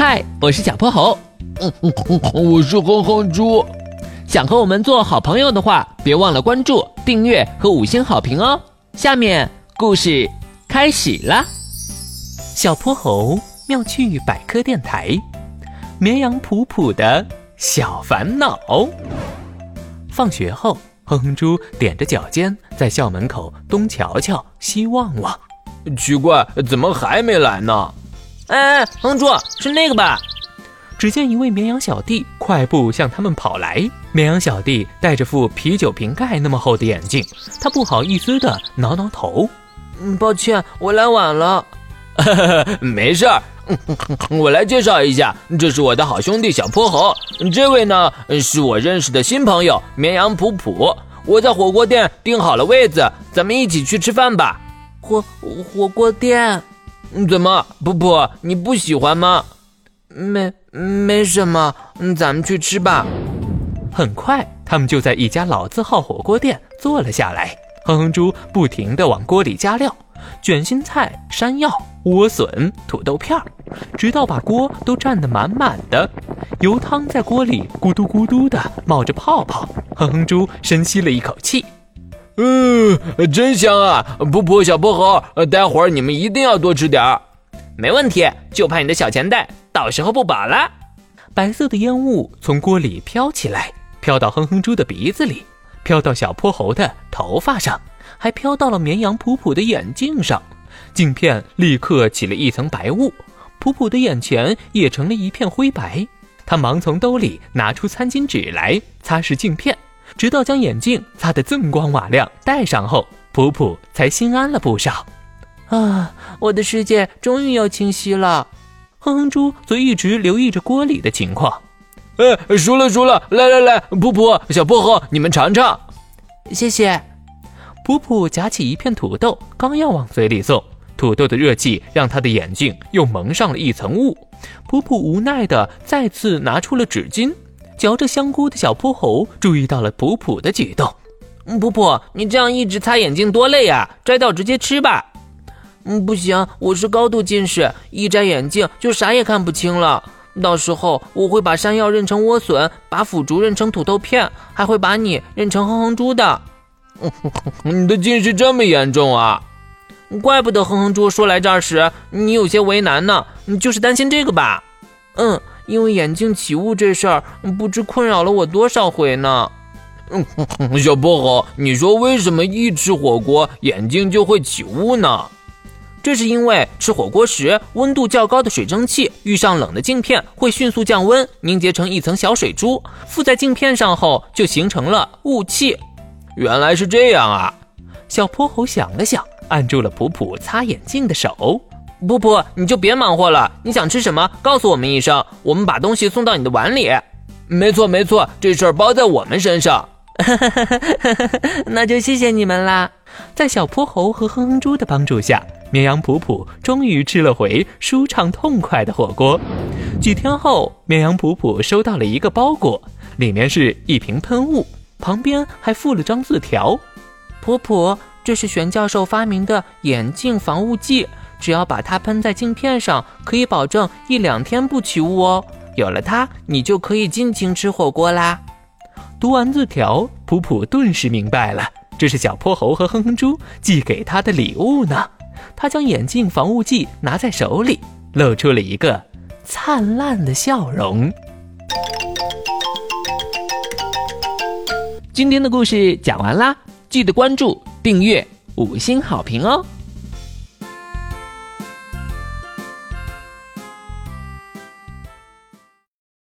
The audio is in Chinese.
嗨，我是小泼猴。嗯嗯嗯，我是哼哼猪。想和我们做好朋友的话，别忘了关注、订阅和五星好评哦。下面故事开始了。小泼猴妙趣百科电台，绵羊普普的小烦恼。放学后，哼哼猪踮着脚尖在校门口东瞧瞧西望望。奇怪，怎么还没来呢？哎，哼猪，是那个吧？只见一位绵羊小弟快步向他们跑来。绵羊小弟戴着副啤酒瓶盖那么厚的眼镜，他不好意思的挠挠头：“，抱歉，我来晚了。”“没事儿，我来介绍一下，这是我的好兄弟小泼猴。这位呢，是我认识的新朋友绵羊普普。我在火锅店订好了位子，咱们一起去吃饭吧。”“火火锅店？怎么，普普你不喜欢吗？”“没。”没什么，嗯，咱们去吃吧。很快，他们就在一家老字号火锅店坐了下来。哼哼猪不停地往锅里加料，卷心菜、山药、莴笋、土豆片儿，直到把锅都占得满满的。油汤在锅里咕嘟咕嘟地冒着泡泡。哼哼猪深吸了一口气，嗯，真香啊！噗噗，小泼猴，待会儿你们一定要多吃点儿。没问题，就怕你的小钱袋。到时候不饱了。白色的烟雾从锅里飘起来，飘到哼哼猪的鼻子里，飘到小泼猴的头发上，还飘到了绵羊普普的眼镜上。镜片立刻起了一层白雾，普普的眼前也成了一片灰白。他忙从兜里拿出餐巾纸来擦拭镜片，直到将眼镜擦得锃光瓦亮，戴上后，普普才心安了不少。啊，我的世界终于要清晰了。哼哼猪则一直留意着锅里的情况。哎，熟了熟了，来来来，普普，小薄荷，你们尝尝。谢谢。普普夹起一片土豆，刚要往嘴里送，土豆的热气让他的眼睛又蒙上了一层雾。普普无奈的再次拿出了纸巾。嚼着香菇的小泼猴注意到了普普的举动。普普，你这样一直擦眼镜多累呀，摘掉直接吃吧。嗯，不行，我是高度近视，一摘眼镜就啥也看不清了。到时候我会把山药认成莴笋，把腐竹认成土豆片，还会把你认成哼哼猪的。你的近视这么严重啊？怪不得哼哼猪说来这儿时你有些为难呢，你就是担心这个吧？嗯，因为眼镜起雾这事儿，不知困扰了我多少回呢。嗯，小薄荷，你说为什么一吃火锅眼镜就会起雾呢？这是因为吃火锅时，温度较高的水蒸气遇上冷的镜片，会迅速降温，凝结成一层小水珠，附在镜片上后就形成了雾气。原来是这样啊！小泼猴想了想，按住了普普擦眼镜的手。普普，你就别忙活了，你想吃什么，告诉我们一声，我们把东西送到你的碗里。没错没错，这事儿包在我们身上。那就谢谢你们啦！在小泼猴和哼哼猪的帮助下。绵羊普普终于吃了回舒畅痛快的火锅。几天后，绵羊普普收到了一个包裹，里面是一瓶喷雾，旁边还附了张字条：“普普，这是玄教授发明的眼镜防雾剂，只要把它喷在镜片上，可以保证一两天不起雾哦。有了它，你就可以尽情吃火锅啦。”读完字条，普普顿时明白了，这是小泼猴和哼哼猪寄给他的礼物呢。他将眼镜防雾剂拿在手里，露出了一个灿烂的笑容。今天的故事讲完啦，记得关注、订阅、五星好评哦！